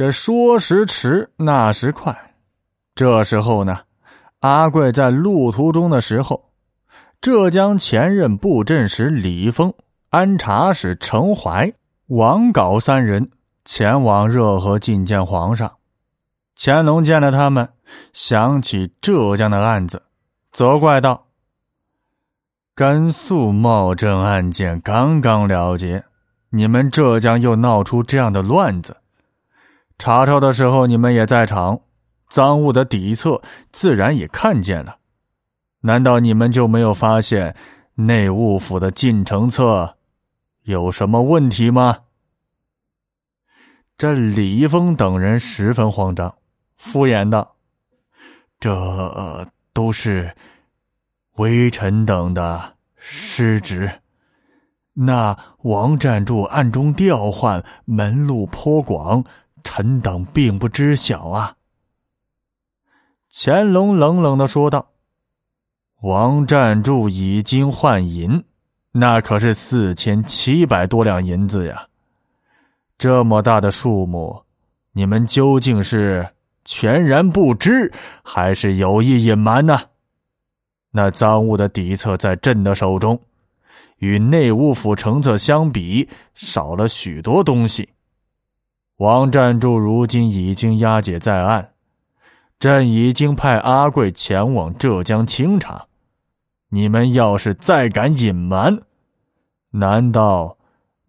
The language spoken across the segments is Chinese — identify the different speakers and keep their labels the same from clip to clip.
Speaker 1: 这说时迟，那时快。这时候呢，阿贵在路途中的时候，浙江前任布政使李丰、安察使陈怀、王杲三人前往热河觐见皇上。乾隆见了他们，想起浙江的案子，责怪道：“甘肃茂镇案件刚刚了结，你们浙江又闹出这样的乱子。查抄的时候你们也在场，赃物的底册自然也看见了。难道你们就没有发现内务府的进呈册有什么问题吗？”这李易峰等人十分慌张。敷衍道：“这都是微臣等的失职。那王占柱暗中调换，门路颇广，臣等并不知晓啊。”乾隆冷冷的说道：“王占柱以金换银，那可是四千七百多两银子呀！这么大的数目，你们究竟是？”全然不知，还是有意隐瞒呢？那赃物的底册在朕的手中，与内务府成册相比，少了许多东西。王占柱如今已经押解在案，朕已经派阿贵前往浙江清查。你们要是再敢隐瞒，难道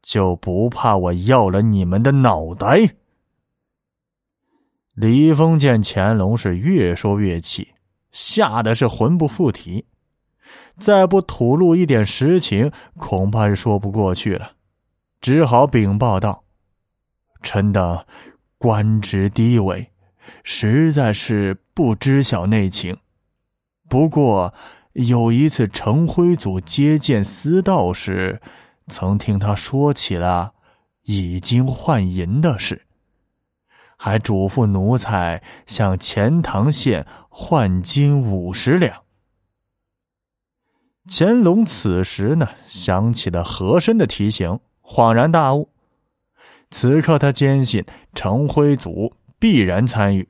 Speaker 1: 就不怕我要了你们的脑袋？李峰见乾隆是越说越气，吓得是魂不附体，再不吐露一点实情，恐怕是说不过去了，只好禀报道：“臣等官职低微，实在是不知晓内情。不过有一次，程辉祖接见司道时，曾听他说起了以金换银的事。”还嘱咐奴才向钱塘县换金五十两。乾隆此时呢，想起了和珅的提醒，恍然大悟。此刻他坚信程辉祖必然参与。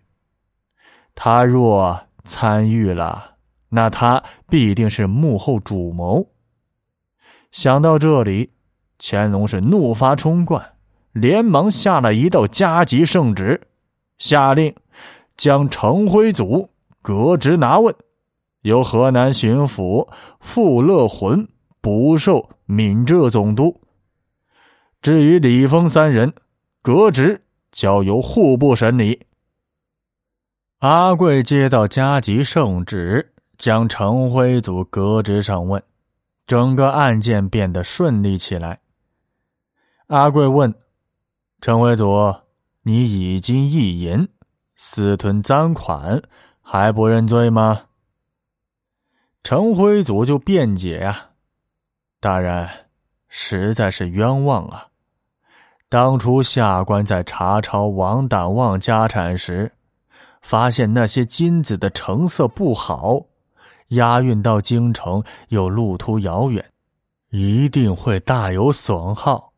Speaker 1: 他若参与了，那他必定是幕后主谋。想到这里，乾隆是怒发冲冠。连忙下了一道加急圣旨，下令将程辉祖革职拿问，由河南巡抚傅乐浑补授闽浙总督。至于李峰三人，革职交由户部审理。阿贵接到加急圣旨，将程辉祖革职上问，整个案件变得顺利起来。阿贵问。陈辉祖，你已经意淫，私吞赃款，还不认罪吗？陈辉祖就辩解呀：“大人，实在是冤枉啊！当初下官在查抄王胆旺家产时，发现那些金子的成色不好，押运到京城又路途遥远，一定会大有损耗。”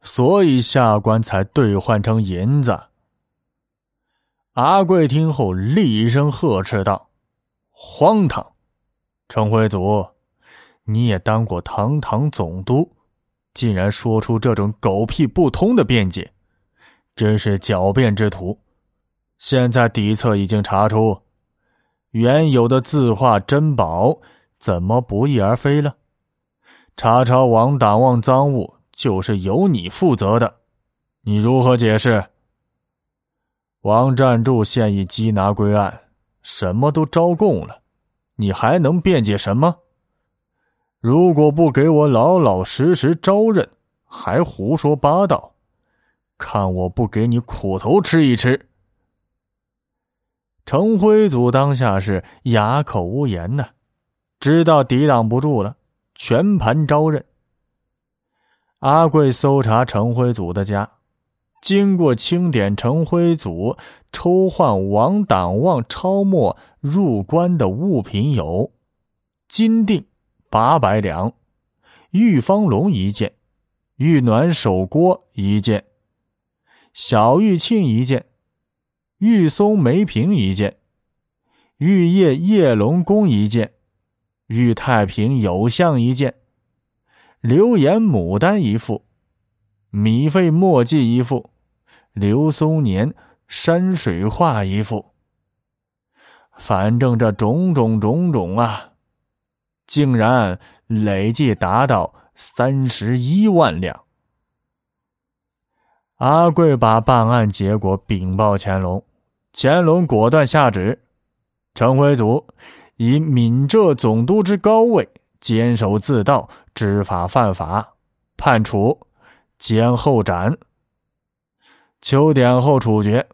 Speaker 1: 所以下官才兑换成银子。阿贵听后厉声呵斥道：“荒唐！程辉祖，你也当过堂堂总督，竟然说出这种狗屁不通的辩解，真是狡辩之徒！现在底册已经查出，原有的字画珍宝怎么不翼而飞了？查抄王党旺赃物。”就是由你负责的，你如何解释？王占柱现已缉拿归案，什么都招供了，你还能辩解什么？如果不给我老老实实招认，还胡说八道，看我不给你苦头吃一吃！程辉祖当下是哑口无言呐，知道抵挡不住了，全盘招认。阿贵搜查陈辉祖的家，经过清点陈辉祖抽换王党旺超没入关的物品有：金锭八百两，玉方龙一件，玉暖手锅一件，小玉磬一件，玉松梅瓶一件，玉叶叶龙宫一件，玉太平有象一件，流言牡丹一副，米费墨迹一副，刘松年山水画一副。反正这种种种种啊，竟然累计达到三十一万两。阿贵把办案结果禀报乾隆，乾隆果断下旨：陈辉祖以闽浙总督之高位，监守自盗，知法犯法，判处监后斩。秋典后处决。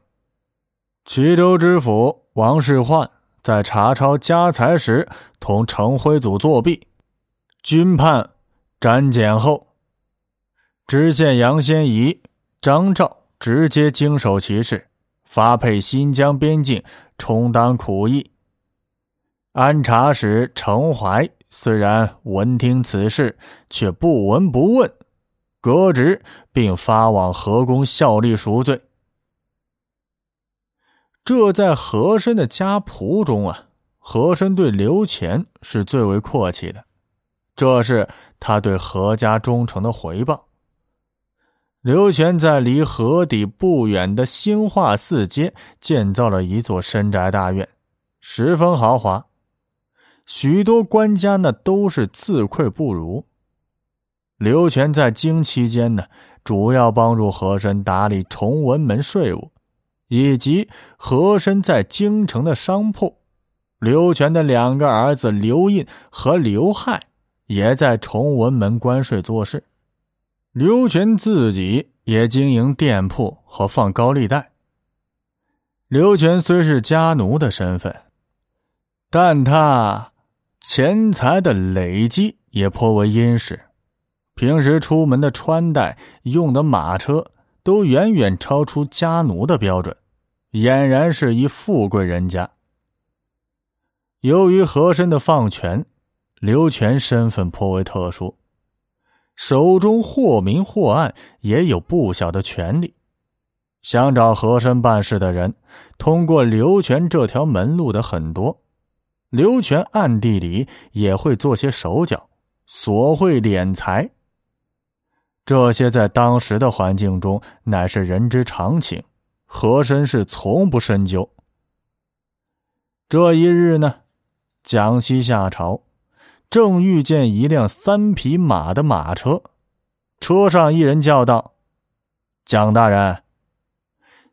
Speaker 1: 衢州知府王世焕在查抄家财时，同程辉祖作弊，均判斩检后。知县杨先仪。张昭直接经手其事，发配新疆边境充当苦役。安察使程怀虽然闻听此事，却不闻不问，革职并发往河工效力赎罪。这在和珅的家仆中啊，和珅对刘乾是最为阔气的，这是他对何家忠诚的回报。刘全在离河底不远的兴化寺街建造了一座深宅大院，十分豪华。许多官家呢都是自愧不如。刘全在京期间呢，主要帮助和珅打理崇文门税务，以及和珅在京城的商铺。刘全的两个儿子刘印和刘亥也在崇文门关税做事。刘全自己也经营店铺和放高利贷。刘全虽是家奴的身份，但他钱财的累积也颇为殷实。平时出门的穿戴、用的马车，都远远超出家奴的标准，俨然是一富贵人家。由于和珅的放权，刘全身份颇为特殊。手中或明或暗，也有不小的权力。想找和珅办事的人，通过刘全这条门路的很多。刘全暗地里也会做些手脚，索贿敛财。这些在当时的环境中乃是人之常情，和珅是从不深究。这一日呢，蒋熙下朝。正遇见一辆三匹马的马车，车上一人叫道：“蒋大人。”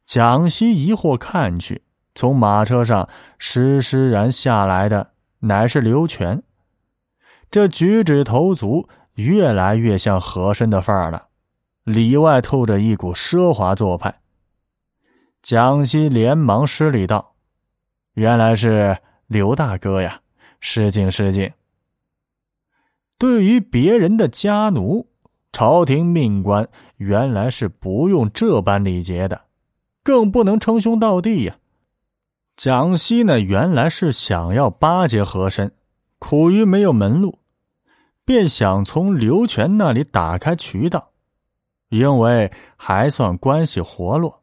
Speaker 1: 蒋熙疑惑看去，从马车上施施然下来的乃是刘全。这举止投足越来越像和珅的范儿了，里外透着一股奢华做派。蒋熙连忙施礼道：“原来是刘大哥呀，失敬失敬。”对于别人的家奴，朝廷命官原来是不用这般礼节的，更不能称兄道弟呀。蒋熙呢，原来是想要巴结和珅，苦于没有门路，便想从刘全那里打开渠道，因为还算关系活络。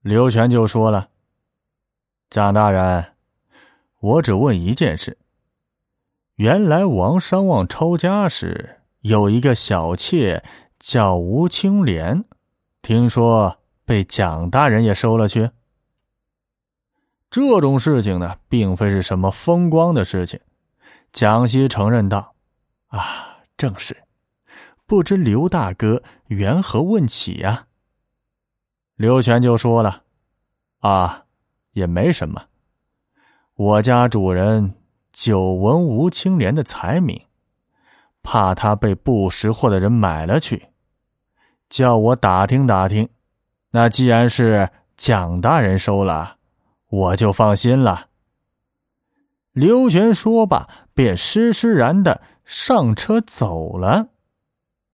Speaker 1: 刘全就说了：“蒋大人，我只问一件事。”原来王商望抄家时有一个小妾叫吴青莲，听说被蒋大人也收了去。这种事情呢，并非是什么风光的事情。蒋熙承认道：“啊，正是，不知刘大哥缘何问起呀？”刘全就说了：“啊，也没什么，我家主人。”久闻吴青莲的才名，怕他被不识货的人买了去，叫我打听打听。那既然是蒋大人收了，我就放心了。刘全说罢，便施施然的上车走了。